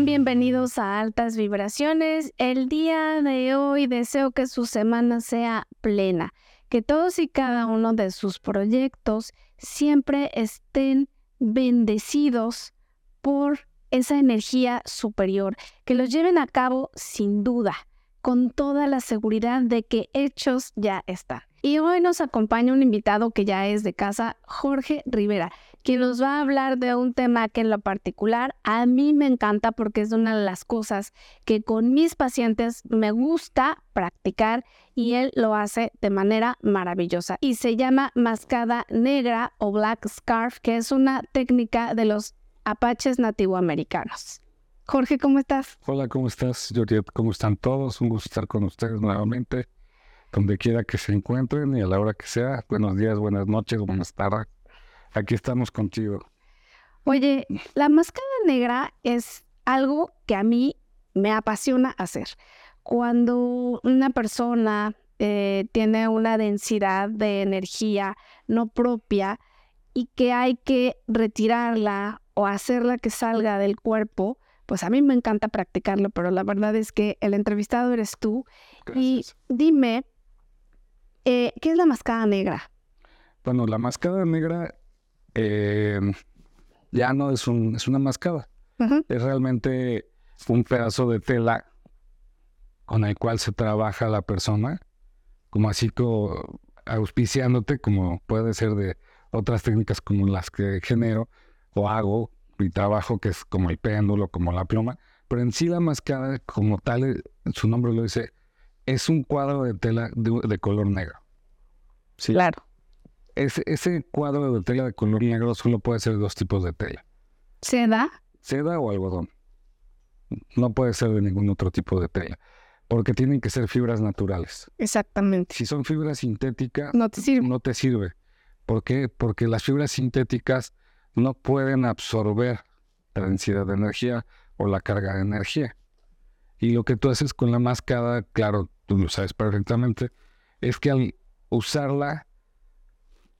Bienvenidos a Altas Vibraciones. El día de hoy deseo que su semana sea plena, que todos y cada uno de sus proyectos siempre estén bendecidos por esa energía superior, que los lleven a cabo sin duda, con toda la seguridad de que hechos ya están. Y hoy nos acompaña un invitado que ya es de casa, Jorge Rivera, quien nos va a hablar de un tema que en lo particular a mí me encanta porque es una de las cosas que con mis pacientes me gusta practicar y él lo hace de manera maravillosa. Y se llama mascada negra o black scarf, que es una técnica de los apaches nativoamericanos. Jorge, ¿cómo estás? Hola, ¿cómo estás, Joriet? ¿Cómo están todos? Un gusto estar con ustedes nuevamente donde quiera que se encuentren y a la hora que sea. Buenos días, buenas noches, buenas tardes. Aquí estamos contigo. Oye, la máscara negra es algo que a mí me apasiona hacer. Cuando una persona eh, tiene una densidad de energía no propia y que hay que retirarla o hacerla que salga del cuerpo, pues a mí me encanta practicarlo, pero la verdad es que el entrevistado eres tú. Y dime, eh, ¿Qué es la mascada negra? Bueno, la mascada negra eh, ya no es, un, es una mascada. Es realmente un pedazo de tela con el cual se trabaja la persona, como así como auspiciándote, como puede ser de otras técnicas como las que genero o hago y trabajo, que es como el péndulo, como la pluma. Pero en sí la mascada, como tal, su nombre lo dice, es un cuadro de tela de, color negro. ¿Sí? Claro. Ese, ese cuadro de tela de color negro solo puede ser de dos tipos de tela. ¿Seda? Seda o algodón. No puede ser de ningún otro tipo de tela. Porque tienen que ser fibras naturales. Exactamente. Si son fibras sintéticas, no te sirve. No te sirve. ¿Por qué? Porque las fibras sintéticas no pueden absorber la densidad de energía o la carga de energía. Y lo que tú haces con la mascada, claro, tú lo sabes perfectamente, es que al usarla,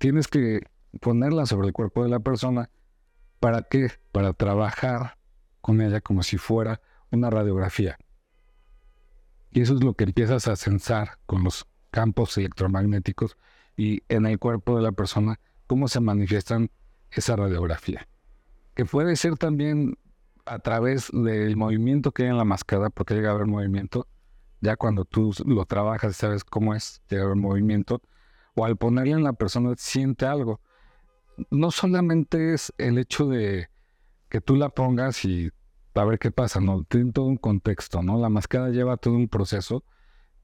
tienes que ponerla sobre el cuerpo de la persona. ¿Para qué? Para trabajar con ella como si fuera una radiografía. Y eso es lo que empiezas a censar con los campos electromagnéticos y en el cuerpo de la persona, cómo se manifiestan esa radiografía. Que puede ser también a través del movimiento que hay en la mascada, porque llega a haber movimiento, ya cuando tú lo trabajas sabes cómo es, llega a haber movimiento, o al ponerle en la persona siente algo. No solamente es el hecho de que tú la pongas y a ver qué pasa, no, tiene todo un contexto, ¿no? La mascada lleva todo un proceso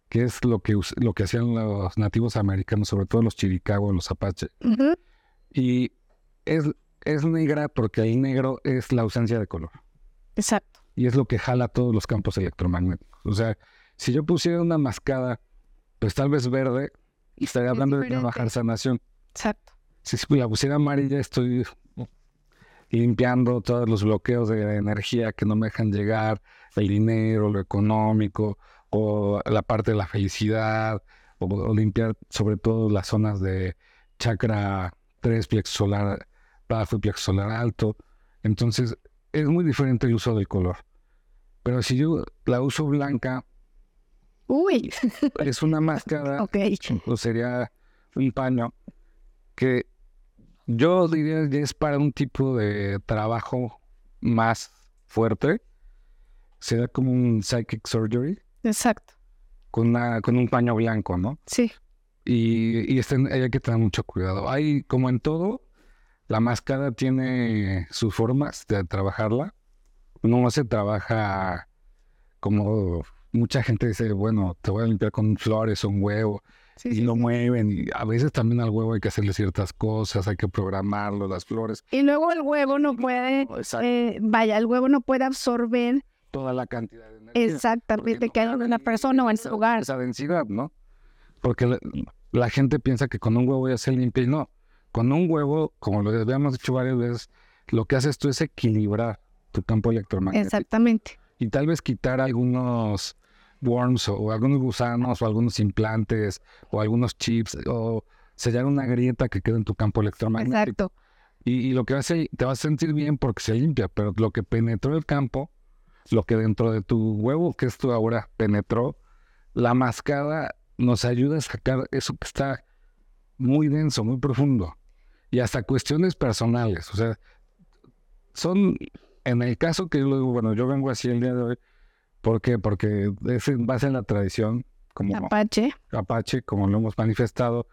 que es lo que, lo que hacían los nativos americanos, sobre todo los chiricahua, los apaches. Y es, es negra porque ahí negro es la ausencia de color. Exacto. Y es lo que jala todos los campos electromagnéticos. O sea, si yo pusiera una mascada, pues tal vez verde, estaría hablando de trabajar sanación. Exacto. Si la pusiera amarilla, estoy limpiando todos los bloqueos de energía que no me dejan llegar, el dinero, lo económico, o la parte de la felicidad, o, limpiar sobre todo las zonas de chakra 3, plexo solar bajo y plexo solar alto. Entonces, es muy diferente el uso del color. Pero si yo la uso blanca, Uy. es una máscara, o sería un paño, que yo diría que es para un tipo de trabajo más fuerte. Será como un psychic surgery. Exacto. Con, una, con un paño blanco, ¿no? Sí. Y, y este, hay que tener mucho cuidado. Hay, como en todo, la máscara tiene sus formas de trabajarla. No se trabaja como mucha gente dice, bueno, te voy a limpiar con flores o un huevo. y lo mueven. Y a veces también al huevo hay que hacerle ciertas cosas, hay que programarlo, las flores. Y luego el huevo no puede, eh, vaya, el huevo no puede absorber toda la cantidad de energía. Exactamente, que hay una persona o en su hogar. Esa densidad, ¿no? Porque la, la, gente piensa que con un huevo ya se limpia y no. Con un huevo, como lo habíamos dicho varias veces, lo que haces tú es equilibrar tu campo electromagnético. Exactamente. Y tal vez quitar algunos worms o, algunos gusanos o algunos implantes o algunos chips o sellar una grieta que queda en tu campo electromagnético. Exacto. Y, lo que hacer, te vas a sentir bien porque se limpia, pero lo que penetró el campo lo que dentro de tu huevo, que esto ahora penetró, la mascada nos ayuda a sacar eso que está muy denso, muy profundo. Y hasta cuestiones personales. O sea, son, en el caso que yo digo, bueno, yo vengo así el día de hoy, ¿por qué? Porque es en base en la tradición, como Apache. Apache, como lo hemos manifestado,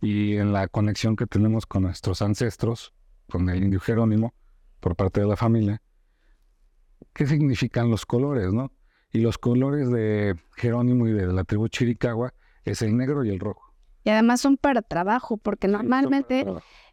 y en la conexión que tenemos con nuestros ancestros, con el indio Jerónimo, por parte de la familia, ¿qué significan los colores, no? Y los colores de Jerónimo y de la tribu Chiricahua es el negro y el rojo. Y además son para trabajo, porque normalmente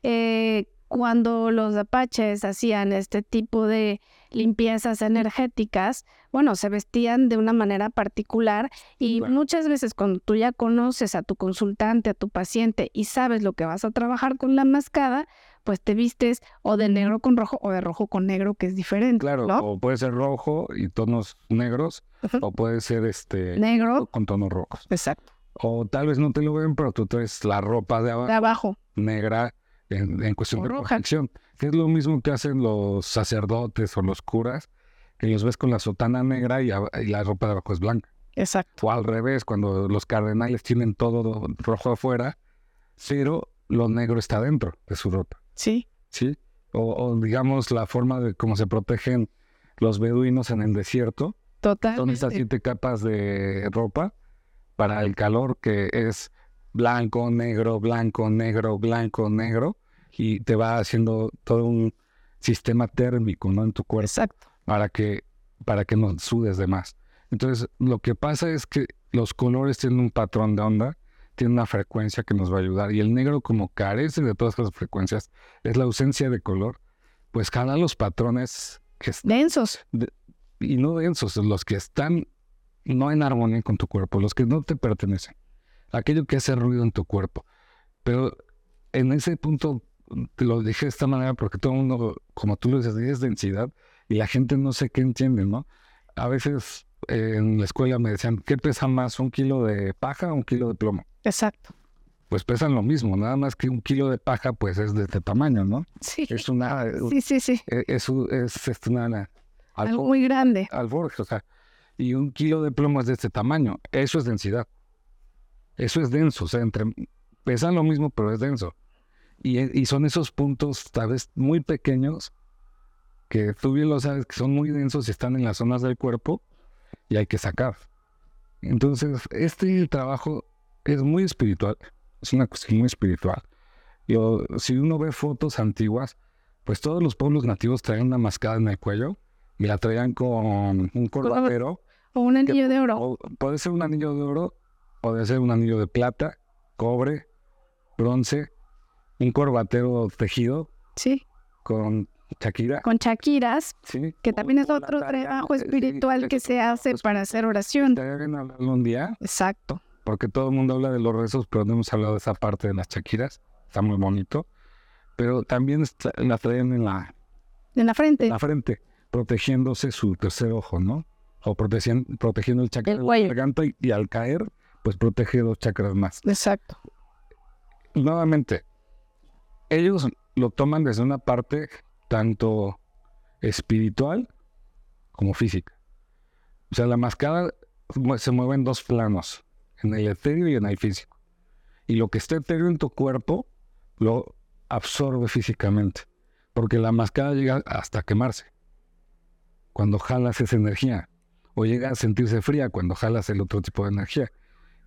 eh, cuando los apaches hacían este tipo de limpiezas energéticas, bueno, se vestían de una manera particular y muchas veces cuando tú ya conoces a tu consultante, a tu paciente y sabes lo que vas a trabajar con la mascada, pues te vistes o de negro con rojo o de rojo con negro, que es diferente. Claro, o puede ser rojo y tonos negros, o puede ser este negro con tonos rojos. Exacto. O tal vez no te lo ven, pero tú traes la ropa de abajo, de abajo. negra en, cuestión de protección. Que es lo mismo que hacen los sacerdotes o los curas, que los ves con la sotana negra y, la ropa de abajo es blanca. Exacto. O al revés, cuando los cardenales tienen todo rojo afuera, pero lo negro está dentro de su ropa. Sí. Sí. O, digamos la forma de cómo se protegen los beduinos en el desierto. Total. Son estas siete capas de ropa para el calor que es blanco, negro, blanco, negro, blanco, negro, y te va haciendo todo un sistema térmico, ¿no? En tu cuerpo. Exacto. Para que, para que no sudes de más. Entonces, lo que pasa es que los colores tienen un patrón de onda, tienen una frecuencia que nos va a ayudar. Y el negro, como carece de todas esas frecuencias, es la ausencia de color, pues jala los patrones que densos. y no densos, los que están no en armonía con tu cuerpo, los que no te pertenecen, aquello que hace ruido en tu cuerpo. Pero en ese punto te lo dije de esta manera porque todo el mundo, como tú lo dices, es densidad y la gente no sé qué entiende, ¿no? A veces eh, en la escuela me decían, ¿qué pesa más, un kilo de paja o un kilo de plomo? Exacto. Pues pesan lo mismo, nada más que un kilo de paja pues es de este tamaño, ¿no? Sí. Es una... Sí, sí, sí. E, es, es, es, una... Algo muy grande. Alforja, o sea, y un kilo de plomo es de este tamaño. Eso es densidad. Eso es denso, o sea, entre, pesan lo mismo, pero es denso. Y, son esos puntos, tal vez, muy pequeños, que tú bien lo sabes, que son muy densos y están en las zonas del cuerpo y hay que sacar. Entonces, este trabajo es muy espiritual, es una cuestión muy espiritual. Yo, si uno ve fotos antiguas, pues todos los pueblos nativos traen una mascada en el cuello y la traían con un corbatero o un anillo de oro. puede ser un anillo de oro, puede ser un anillo de plata, cobre, bronce, un corbatero tejido. Sí. Con Shakira. Con Shakiras, sí. que también es otro trabajo espiritual que se hace para hacer oración. un día? Exacto. Porque todo el mundo habla de los rezos, pero no hemos hablado de esa parte de las Shakiras. Está muy bonito. Pero también la traen en la... En la frente. En la frente, protegiéndose su tercer ojo, ¿no? o protegiendo el chakra de la garganta y, al caer, pues protege dos chakras más. Exacto. Nuevamente, ellos lo toman desde una parte tanto espiritual como física. O sea, la mascada se mueve en dos planos, en el etéreo y en el físico. Y lo que está etéreo en tu cuerpo lo absorbe físicamente, porque la mascada llega hasta quemarse cuando jalas esa energía o llega a sentirse fría cuando jalas el otro tipo de energía.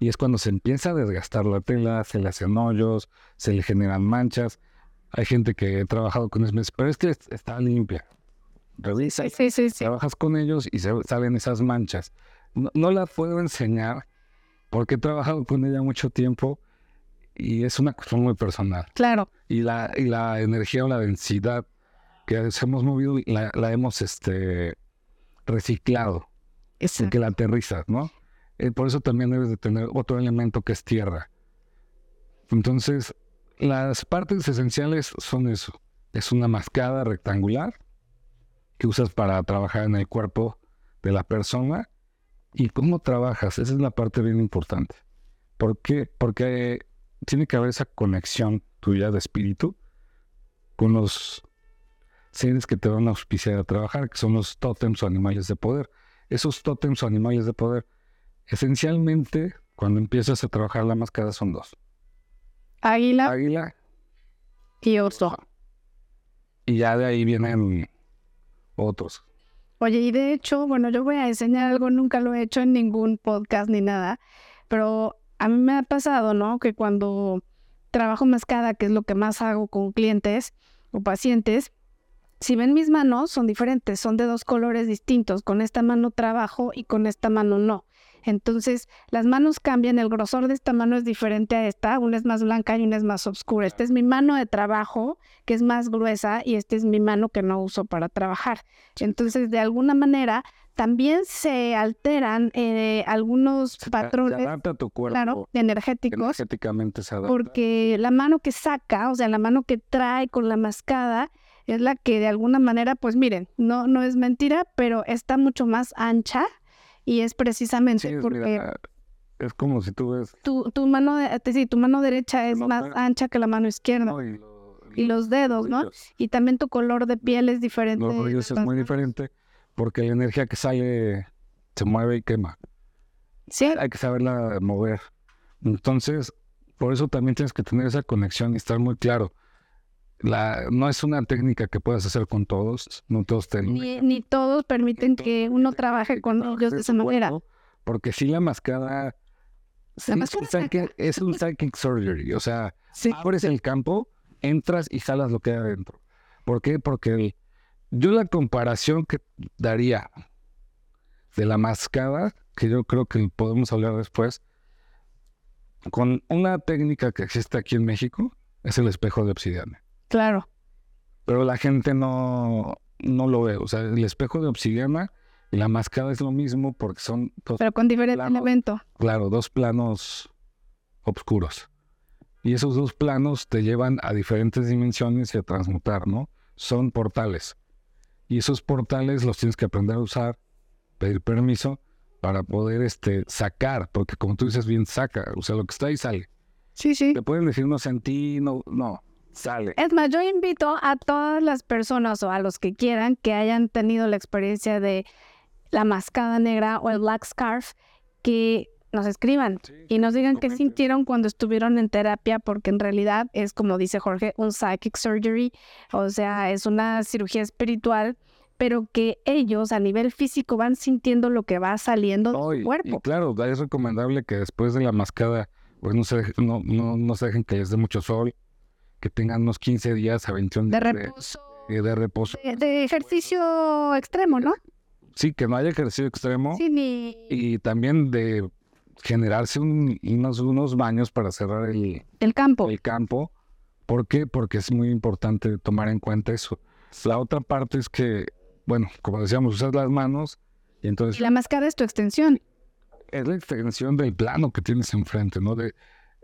Y es cuando se empieza a desgastar la tela, se le hacen hoyos, se le generan manchas. Hay gente que he trabajado con eso, pero es que está limpia. Revisa, sí, sí, sí. trabajas con ellos y se salen esas manchas. No, no la puedo enseñar porque he trabajado con ella mucho tiempo y es una cuestión muy personal. Claro. Y la, y la energía o la densidad que hemos movido la, la hemos este, reciclado que la aterrizas, ¿no? Eh, por eso también debes de tener otro elemento que es tierra. Entonces, las partes esenciales son eso. Es una mascada rectangular que usas para trabajar en el cuerpo de la persona. ¿Y cómo trabajas? Esa es la parte bien importante. ¿Por qué? Porque tiene que haber esa conexión tuya de espíritu con los seres que te van a auspiciar a trabajar, que son los tótems o animales de poder. Esos tótems o animales de poder, esencialmente, cuando empiezas a trabajar la máscara son dos. Águila Águila y oso. y ya de ahí vienen otros. Oye, y de hecho, bueno, yo voy a enseñar algo, nunca lo he hecho en ningún podcast ni nada, pero a mí me ha pasado, ¿no? Que cuando trabajo mascada, que es lo que más hago con clientes o pacientes, si ven mis manos, son diferentes, son de dos colores distintos. Con esta mano trabajo y con esta mano no. Entonces, las manos cambian, el grosor de esta mano es diferente a esta, una es más blanca y una es más oscura. Esta es mi mano de trabajo, que es más gruesa, y esta es mi mano que no uso para trabajar. Entonces, de alguna manera, también se alteran eh, algunos Se- patrones, Se adapta a tu cuerpo. claro, energéticos, Energéticamente se adapta. porque la mano que saca, o sea, la mano que trae con la mascada, es la que de alguna manera, pues miren, no, no es mentira, pero está mucho más ancha y es precisamente Sí, porque mira, es como si tú ves tu, tu mano, de- sí, tu mano derecha es No, más ancha que la mano izquierda. ¿no? y, lo- Y los dedos, ¿no? Y también tu color de piel es diferente. Los es muy diferente porque la energía que sale se mueve y quema. Sí, Hay que saberla mover. Entonces, por eso también tienes que tener esa conexión y estar muy claro. La, no es una técnica que puedas hacer con todos, no todos te ni, ni todos permiten que uno trabaje con ellos de esa manera. Porque si la mascada, sí, es, mascada un psychic, es un psychic surgery, o sea, Sí. abres el campo, entras y jalas lo que hay adentro. ¿Por qué? Porque el- yo la comparación que daría de la mascada, que yo creo que podemos hablar después, con una técnica que existe aquí en México, es el espejo de obsidiana. Claro. Pero la gente no, no lo ve. O sea, el espejo de obsidiana y la mascada es lo mismo porque son dos Pero con diferente Plano. elemento. Claro, dos planos oscuros. Y esos dos planos te llevan a diferentes dimensiones y a transmutar, ¿no? Son portales. Y esos portales los tienes que aprender a usar, pedir permiso para poder este, sacar, porque como tú dices bien, saca, o sea, lo que está ahí sale. Sí, sí. Te pueden decir no sentí, no, no, sale. Es más, yo invito a todas las personas o a los que quieran que hayan tenido la experiencia de la mascada negra o el black scarf que nos escriban y nos digan qué sintieron cuando estuvieron en terapia, porque en realidad es, como dice Jorge, un psychic surgery, o sea, es una cirugía espiritual, pero que ellos a nivel físico van sintiendo lo que va saliendo de No, su y, y cuerpo. claro, es recomendable que después de la mascada, pues no se, no, no, no se dejen que les dé mucho sol, que tengan unos 15 días a 21 De días reposo, de, de reposo. de, de ejercicio extremo, ¿no? Sí, que no haya ejercicio extremo Sí, ni y también de generarse un- unos, unos baños para cerrar el, el campo. el campo. ¿Por qué? Porque es muy importante tomar en cuenta eso. La otra parte es que, bueno, como decíamos, usas las manos y entonces Y la mascada es tu extensión. es la extensión del plano que tienes enfrente, ¿no? De,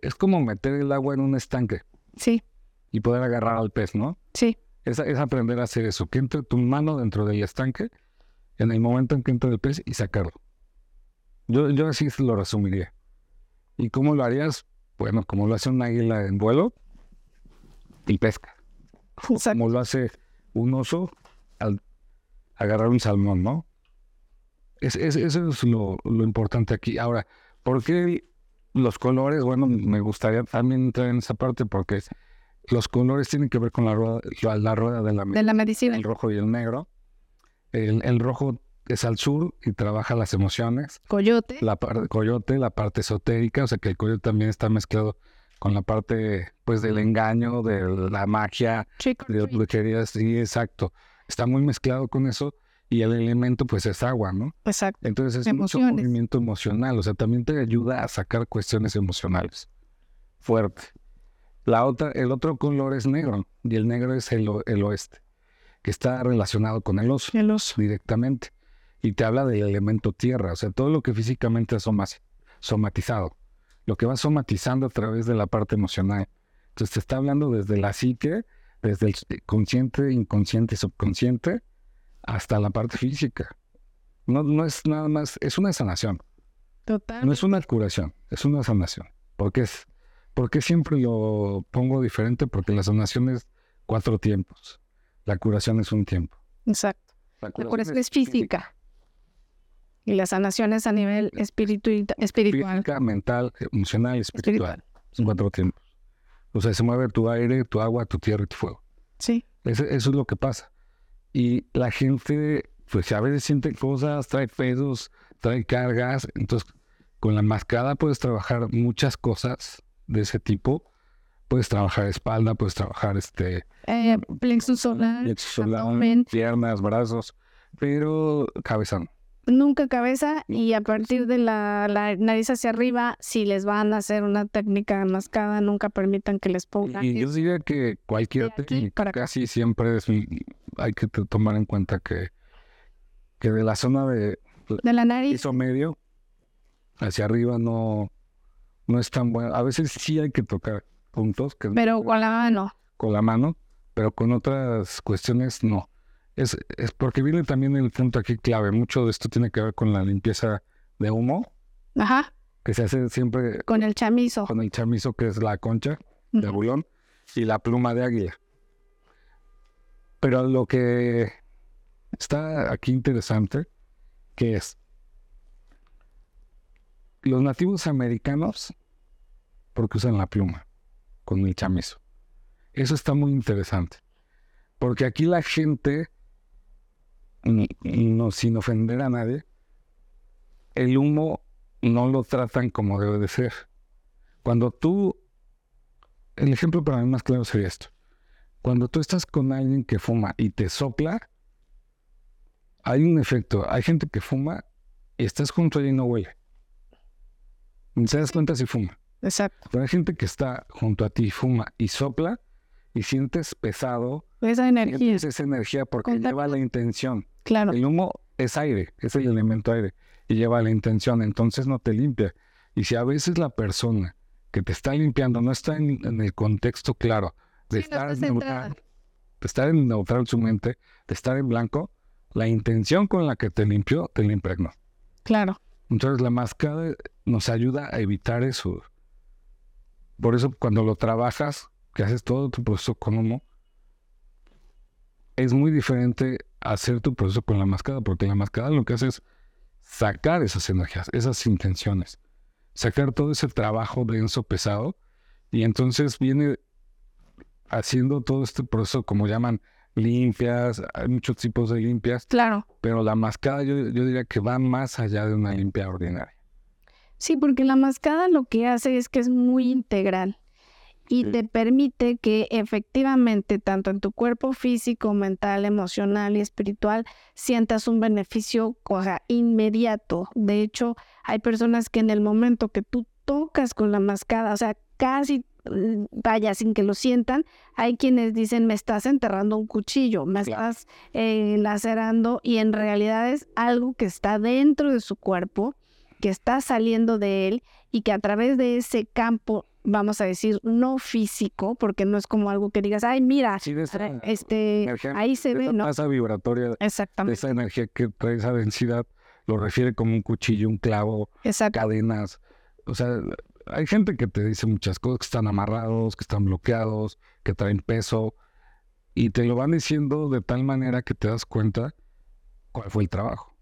es como meter el agua en un estanque Sí, y poder agarrar al pez, ¿no? sí. Es, es aprender a hacer eso, que entre tu mano dentro del estanque en el momento en que entra el pez y sacarlo. Yo, yo así lo resumiría. ¿Y cómo lo harías? Bueno, como lo hace un águila en vuelo y pesca. Exacto. Como lo hace un oso al agarrar un salmón, ¿no? Es, es- eso es lo, lo importante aquí. Ahora, ¿por qué los colores? Bueno, me gustaría también entrar en esa parte porque los colores tienen que ver con la rueda, la, la rueda de la De la medicina. el rojo y el negro. El, el rojo es al sur y trabaja las emociones. Coyote. La parte coyote, la parte esotérica, o sea que el coyote también está mezclado con la parte pues del engaño, de la magia, Trick de las brujerías, sí, exacto. Está muy mezclado con eso y el elemento pues es agua, ¿no? Exacto. Entonces es mucho Emociones. movimiento emocional, o sea, también te ayuda a sacar cuestiones emocionales. Fuerte. La otra, el otro color es negro y el negro es el, oeste, que está relacionado con el oso El oso. directamente y te habla del elemento tierra, o sea, todo lo que físicamente es soma- somatizado, lo que va somatizando a través de la parte emocional. Entonces te está hablando desde la psique, desde el consciente, inconsciente, subconsciente, hasta la parte física. No, no es nada más, es una sanación, Total. no es una curación, es una sanación. Porque es, porque siempre lo pongo diferente, porque la sanación es cuatro tiempos. La curación es un tiempo. Exacto. La curación, es física. Y la sanación es a nivel espíritu espiritual. Física, mental, emocional espiritual. Son cuatro tiempos. O sea, se mueve tu aire, tu agua, tu tierra y tu fuego. Sí. Eso, es lo que pasa. Y la gente, pues a veces siente cosas, trae pesos, trae cargas. Entonces, con la mascada puedes trabajar muchas cosas de ese tipo. Puedes trabajar espalda, puedes trabajar este... Eh, plexus solar, piernas, brazos, pero cabeza nunca cabeza y a partir de la, nariz hacia arriba, si les van a hacer una técnica mascada, nunca permitan que les pongan. Y yo diría que cualquier técnica casi siempre es, hay que tomar en cuenta que, que de la zona de, de la nariz piso medio hacia arriba no, no es tan bueno. A veces sí hay que tocar puntos. Que pero con la mano. Con la mano, pero con otras cuestiones no. Es, es porque viene también el punto aquí clave. Mucho de esto tiene que ver con la limpieza de humo. Ajá. Que se hace siempre. Con el chamizo. Con el chamizo, que es la concha de bulón, y la pluma de águila. Pero lo que está aquí interesante, que es. Los nativos americanos, porque usan la pluma con el chamizo. Eso está muy interesante. Porque aquí la gente no, sin ofender a nadie, el humo no lo tratan como debe de ser. Cuando tú, el ejemplo para mí más claro sería esto. Cuando tú estás con alguien que fuma y te sopla, hay un efecto. Hay gente que fuma y estás junto a ella y no huele. Te das cuenta si fuma. Exacto. Pero hay gente que está junto a ti fuma y sopla y sientes pesado. Esa energía. esa energía porque lleva la intención. Claro. El humo es aire, es el elemento aire y lleva la intención, entonces no te limpia. Y si a veces la persona que te está limpiando no está en, el contexto claro de estar en neutral, de estar en neutral su mente, de estar en blanco, la intención con la que te limpió te la impregnó. Claro. Entonces la máscara nos ayuda a evitar eso. Por eso cuando lo trabajas, que haces todo tu proceso con humo, es muy diferente hacer tu proceso con la mascada, porque la mascada lo que hace es sacar esas energías, esas intenciones, sacar todo ese trabajo denso, pesado, y entonces viene haciendo todo este proceso, como llaman, limpias, hay muchos tipos de limpias. Claro. Pero la mascada yo, yo diría que va más allá de una limpia ordinaria. Sí, porque la mascada lo que hace es que es muy integral y te permite que efectivamente, tanto en tu cuerpo físico, mental, emocional y espiritual, sientas un beneficio o inmediato. De hecho, hay personas que en el momento que tú tocas con la mascada, o sea, casi mm, vaya, sin que lo sientan, hay quienes dicen, me estás enterrando un cuchillo, me estás eh, lacerando y en realidad es algo que está dentro de su cuerpo, que está saliendo de él y que a través de ese campo vamos a decir, no físico, porque no es como algo que digas, ay, mira, este, ahí se ve, ¿no? Esa vibratoria, Exactamente. esa energía que trae esa densidad, lo refiere como un cuchillo, un clavo, cadenas. O sea, hay gente que te dice muchas cosas, que están amarrados, que están bloqueados, que traen peso, y te lo van diciendo de tal manera que te das cuenta cuál fue el trabajo.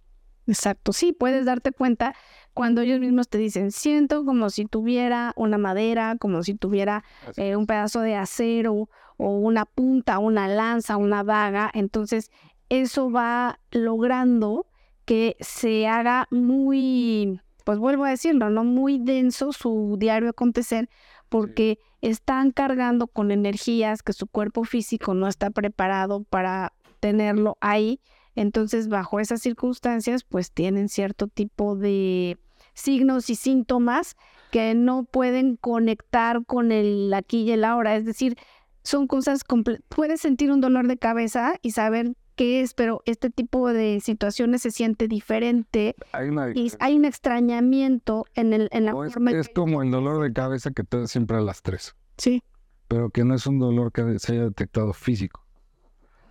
Exacto, sí, puedes darte cuenta cuando ellos mismos te dicen, siento como si tuviera una madera, como si tuviera eh, un pedazo de acero o una punta, una lanza, una vaga, entonces eso va logrando que se haga muy, pues vuelvo a decirlo, no muy denso su diario acontecer, porque están cargando con energías que su cuerpo físico no está preparado para tenerlo ahí. Entonces, bajo esas circunstancias, pues tienen cierto tipo de signos y síntomas que no pueden conectar con el aquí y el ahora. Es decir, son cosas, puedes sentir un dolor de cabeza y saber qué es, pero este tipo de situaciones se siente diferente. Hay, una y hay un extrañamiento en, el, en la forma. Es, es como el dolor de cabeza que te da siempre a las tres. Sí. Pero que no es un dolor que se haya detectado físico,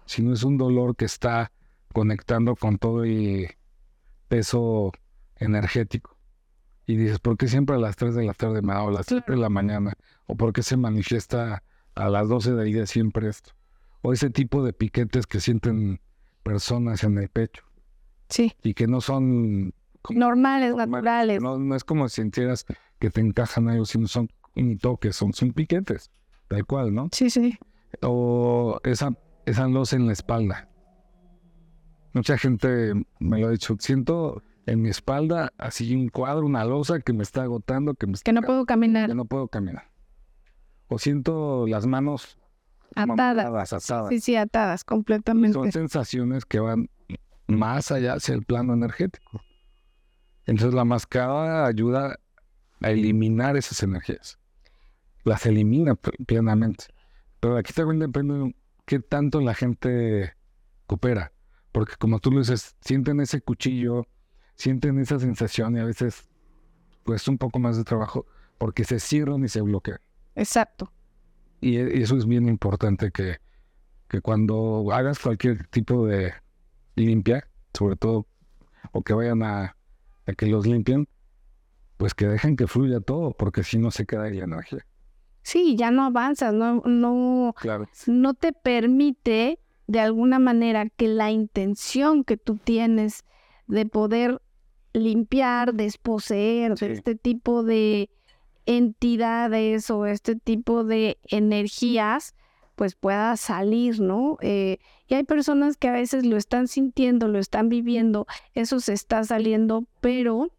sino es un dolor que está conectando con todo y peso energético. Y dices, ¿por qué siempre a las 3 de la tarde me da o a las 7 de la mañana? ¿O por qué se manifiesta a las 12 del día siempre esto? o ese tipo de piquetes que sienten personas en el pecho Sí. y que no son como- Normales, normales, naturales. No, no es como si sintieras que te encajan algo, sino son un toque, son, son piquetes, tal cual, ¿no? Sí, sí. O esa, esa losa en la espalda. Mucha gente me lo ha dicho, siento en mi espalda así un cuadro, una losa que me está agotando, que me está Que no puedo caminar que no puedo caminar. O siento las manos atadas. atadas. Sí, sí, atadas Son completamente. sensaciones que van más allá hacia el plano energético. Entonces la mascada ayuda a eliminar esas energías. Las elimina pl- plenamente. Pero aquí también depende de qué tanto la gente coopera. Porque como tú lo dices, sienten ese cuchillo, sienten esa sensación y a veces cuesta un poco más de trabajo porque se cierran y se bloquean. Exacto. Y e- y eso es bien importante que, que cuando hagas cualquier tipo de limpia, sobre todo, o que vayan a, a que los limpien, pues que dejen que fluya todo, porque si no se queda ahí la energía. Sí, ya no avanzas, no, no, Claro. no te permite de alguna manera que la intención que tú tienes de poder limpiar, desposeer de Sí. este tipo de entidades o este tipo de energías, pues pueda salir, ¿no? Eh, y hay personas que a veces lo están sintiendo, lo están viviendo, eso se está saliendo, pero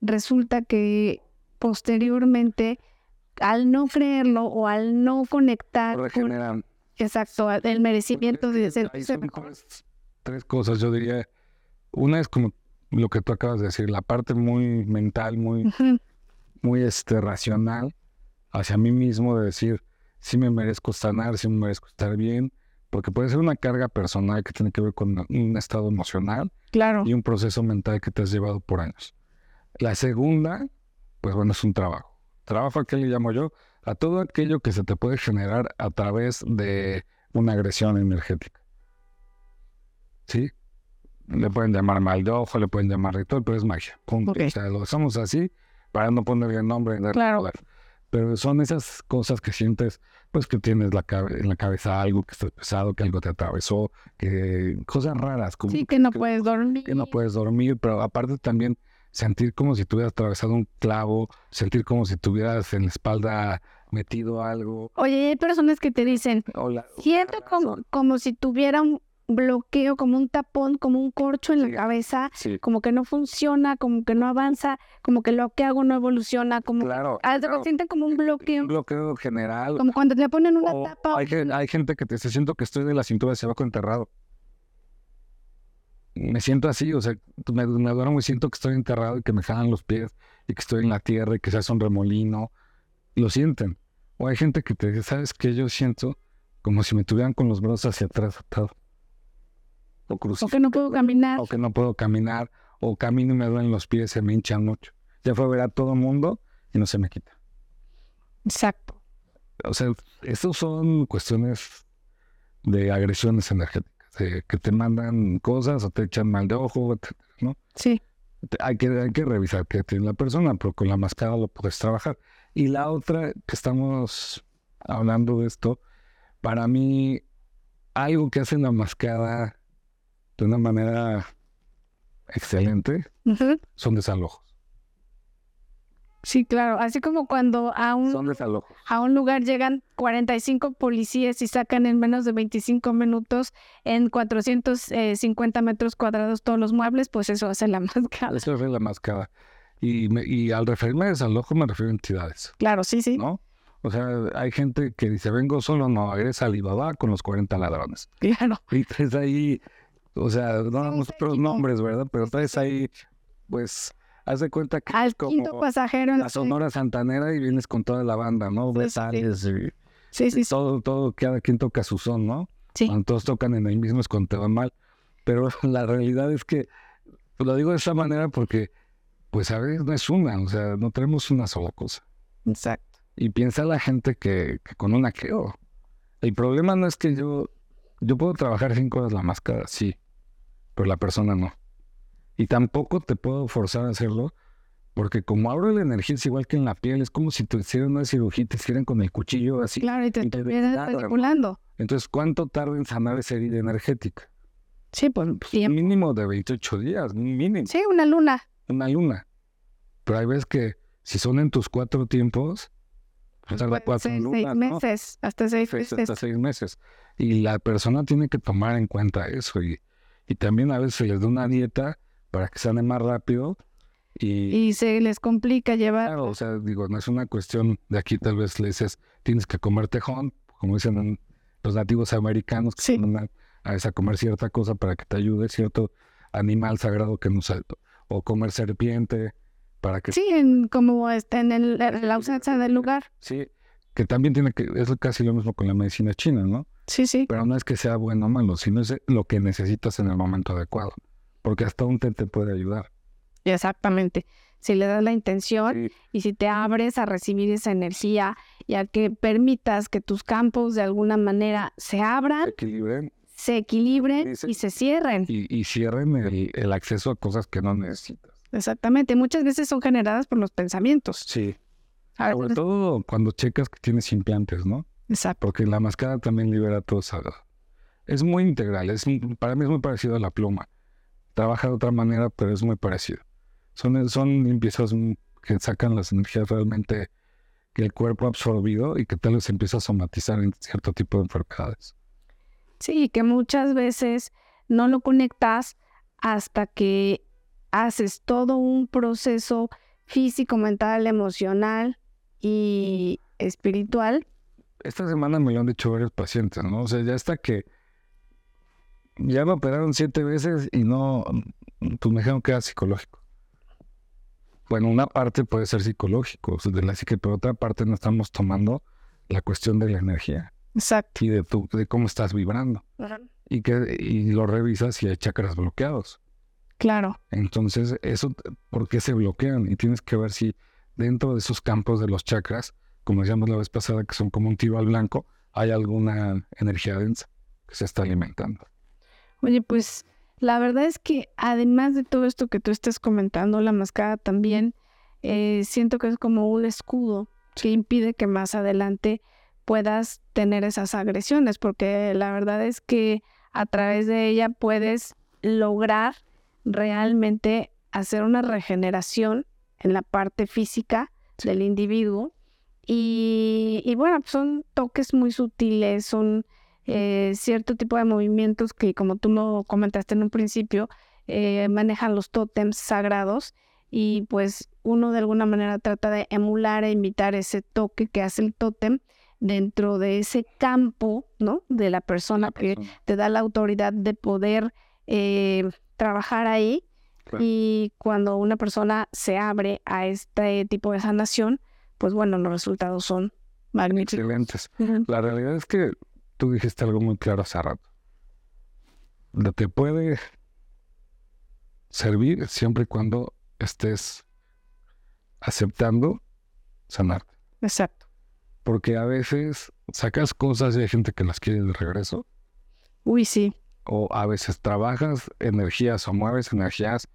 resulta que posteriormente, al no creerlo o al no conectar con Regeneran. Exacto, el merecimiento de ser, tres, tres cosas, yo diría. Una es como lo que tú acabas de decir, la parte muy mental, muy, muy este, racional hacia mí mismo de decir, si me merezco sanar, si me merezco estar bien, porque puede ser una carga personal que tiene que ver con un estado emocional Claro, y un proceso mental que te has llevado por años. La segunda, pues bueno, es un trabajo. Trabajo a qué le llamo yo, a todo aquello que se te puede generar a través de una agresión energética. ¿Sí? Le pueden llamar mal de ojo, le pueden llamar ritual, pero es magia. punto. Ok. O sea, lo dejamos así para no ponerle el nombre y darle Claro. Pero son esas cosas que sientes, pues que tienes la en la cabeza algo que está pesado, que algo te atravesó, que cosas raras. Como sí, que no puedes dormir. que no puedes dormir, pero aparte también sentir como si tuvieras atravesado un clavo, sentir como si tuvieras en la espalda metido algo. Oye, hay personas que te dicen, o la- siento como, como si tuviera un bloqueo, como un tapón, como un corcho en la cabeza, Sí, como que no funciona, como que no avanza, como que lo que hago no evoluciona, como claro. se claro. sienten como un bloqueo, Un bloqueo general. como cuando te ponen una o tapa. hay, hay gente que te dice, siento que estoy de la cintura hacia abajo enterrado. Me siento así, o sea, me, me duermo y siento que estoy enterrado y que me jalan los pies y que estoy en la tierra y que se hace un remolino. Lo sienten. O hay gente que te dice, ¿sabes qué? Yo siento como si me tuvieran con los brazos hacia atrás atado. O o que no puedo caminar. O que no puedo caminar. O camino y me duelen los pies, se me hinchan mucho. Ya fue a ver a todo mundo y no se me quita. Exacto. O sea, estos son cuestiones de agresiones energéticas, de que te mandan cosas o te echan mal de ojo, ¿no? Sí. Hay que, hay que revisar qué tiene la persona, pero con la máscara lo puedes trabajar. Y la otra que estamos hablando de esto, para mí, algo que hace la mascada de una manera excelente son desalojos. Sí, claro. Así como cuando a un, Son desalojos. a un lugar llegan 45 policías y sacan en menos de 25 minutos en 450 metros cuadrados todos los muebles, pues eso hace la máscara. Eso es la máscara. Y, me- y al referirme a desalojo me refiero a entidades. Claro, sí, sí. ¿no? O sea, hay gente que dice, vengo solo, no, eres Alibaba con los 40 ladrones. Claro. Y traes ahí, o sea, no damos otros séquito. nombres, ¿verdad? Pero traes ahí, pues, haz de cuenta que Al es quinto como pasajero. la Sonora Santanera y vienes con toda la banda, ¿no? Sí, sí, sí. Betales y Sí, sí, sí. todo, todo, cada quien toca su son, ¿no? Sí. Cuando todos tocan en el mismo es cuando te va mal. Pero la realidad es que, pues, lo digo de esa manera porque, pues, a veces no es una, o sea, no tenemos una sola cosa. Exacto. Y piensa la gente que, que con una creo. El problema no es que yo, yo puedo trabajar cinco horas la máscara, sí, pero la persona no. Y tampoco te puedo forzar a hacerlo, porque como abro la energía es igual que en la piel, es como si te hicieran una cirugía y te hicieran con el cuchillo así. Claro, y te ¿no? manipulando. Entonces, ¿cuánto tarda en sanar esa herida energética? Sí, pues, tiempo. Mínimo de 28 días, mínimo. Sí, una luna. Una luna. Pero hay veces que si son en tus cuatro tiempos, pues tarda cuatro ser lunas, seis ¿no? meses, hasta seis Seis- meses. hasta seis meses. Y la persona tiene que tomar en cuenta eso. Y, y también a veces se les da una dieta para que sane más rápido. Y, Y se les complica llevar. claro, o sea, digo, no es una cuestión de aquí tal vez le dices, tienes que comer tejón, como dicen en- los nativos americanos, que Sí. se mandan a, a comer cierta cosa para que te ayude, cierto animal sagrado que nos o comer serpiente para que Sí, en, como está en, el- en la ausencia del lugar. sí, que también tiene que, es casi lo mismo con la medicina china, ¿no? Sí, sí. Pero no es que sea bueno o malo, sino es lo que necesitas en el momento adecuado. Porque hasta un té te puede ayudar. Exactamente. Si le das la intención Sí, y si te abres a recibir esa energía y a que permitas que tus campos de alguna manera se abran, equilibren se equilibren Sí, sí. y se cierren. y, y cierren el, el acceso a cosas que no necesitas. Exactamente. Muchas veces son generadas por los pensamientos. Sí. Sobre todo cuando checas que tienes implantes, ¿no? Exacto. Porque la mascada también libera todo eso. Es muy integral, es, para mí es muy parecido a la pluma. Trabaja de otra manera, pero es muy parecido. Son, son limpiezas mm, que sacan las energías realmente que el cuerpo ha absorbido y que tal vez empieza a somatizar en cierto tipo de enfermedades. Sí, que muchas veces no lo conectas hasta que haces todo un proceso físico, mental, emocional y espiritual. Esta semana me lo han dicho varios pacientes, ¿no? O sea, ya hasta que ya me operaron siete veces y no, pues me dijeron que era psicológico. Bueno, una parte puede ser psicológico, o sea, de la psique, pero otra parte no estamos tomando la cuestión de la energía Exacto. y de, tu, de cómo estás vibrando. Y, que, y lo revisas y hay chakras bloqueados. Claro. Entonces, eso, ¿por qué se bloquean? Y tienes que ver si dentro de esos campos de los chakras, como decíamos la vez pasada, que son como un tiro al blanco, hay alguna energía densa que se está alimentando. Oye, pues la verdad es que además de todo esto que tú estás comentando, la mascada también, eh, siento que es como un escudo que impide que más adelante puedas tener esas agresiones, porque la verdad es que a través de ella puedes lograr realmente hacer una regeneración en la parte física del individuo. Y, y bueno, son toques muy sutiles, son eh, cierto tipo de movimientos que, como tú lo comentaste en un principio, eh, manejan los tótems sagrados y pues uno de alguna manera trata de emular e imitar ese toque que hace el tótem dentro de ese campo, ¿no? De la persona que te da la autoridad de poder eh, trabajar ahí. Claro. Y cuando una persona se abre a este tipo de sanación, pues bueno, los resultados son magníficos. Excelentes. La realidad es que tú dijiste algo muy claro hace rato. Lo que puede servir siempre y cuando estés aceptando sanarte. Exacto. Porque a veces sacas cosas y hay gente que las quiere de regreso. Uy, sí. O a veces trabajas energías o mueves energías.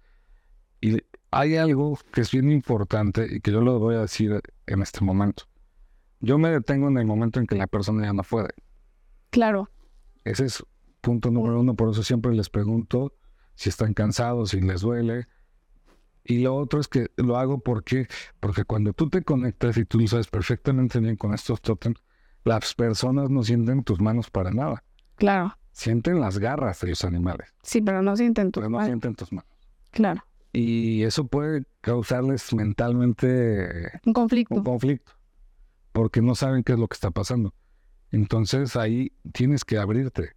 Y hay algo que es bien importante y que yo lo voy a decir en este momento. Yo me detengo en el momento en que la persona ya no puede. Claro. Ese es punto número uno, por eso siempre les pregunto si están cansados, si les duele. Y lo otro es que lo hago porque, porque cuando tú te conectas y tú lo sabes perfectamente bien con estos tótems, las personas no sienten tus manos para nada. Claro. Sienten las garras de los animales, Sí, pero no sienten tu pero no mal. sienten tus manos. Claro. Y eso puede causarles mentalmente Un conflicto. un conflicto, porque no saben qué es lo que está pasando. Entonces ahí tienes que abrirte.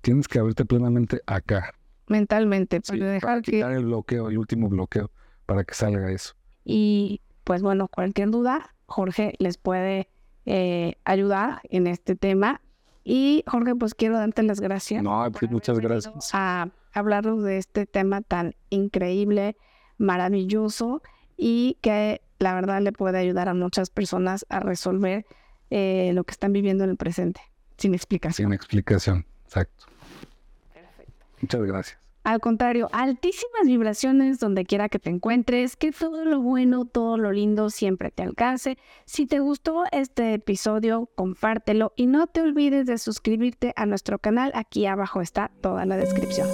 Tienes que abrirte plenamente acá. mentalmente, Sí, para dejar para que... quitar el bloqueo, el último bloqueo, para que salga eso. Y pues bueno, cualquier duda, Jorge les puede eh, ayudar en este tema. Y Jorge, pues quiero darte las gracias. No, pues, muchas gracias. A hablarnos de este tema tan increíble, maravilloso y que la verdad le puede ayudar a muchas personas a resolver eh, lo que están viviendo en el presente, sin explicación. Sin explicación. Exacto. Perfecto. Muchas gracias. Al contrario, altísimas vibraciones donde quiera que te encuentres, que todo lo bueno, todo lo lindo siempre te alcance. Si te gustó este episodio, compártelo y no te olvides de suscribirte a nuestro canal. Aquí abajo está toda la descripción.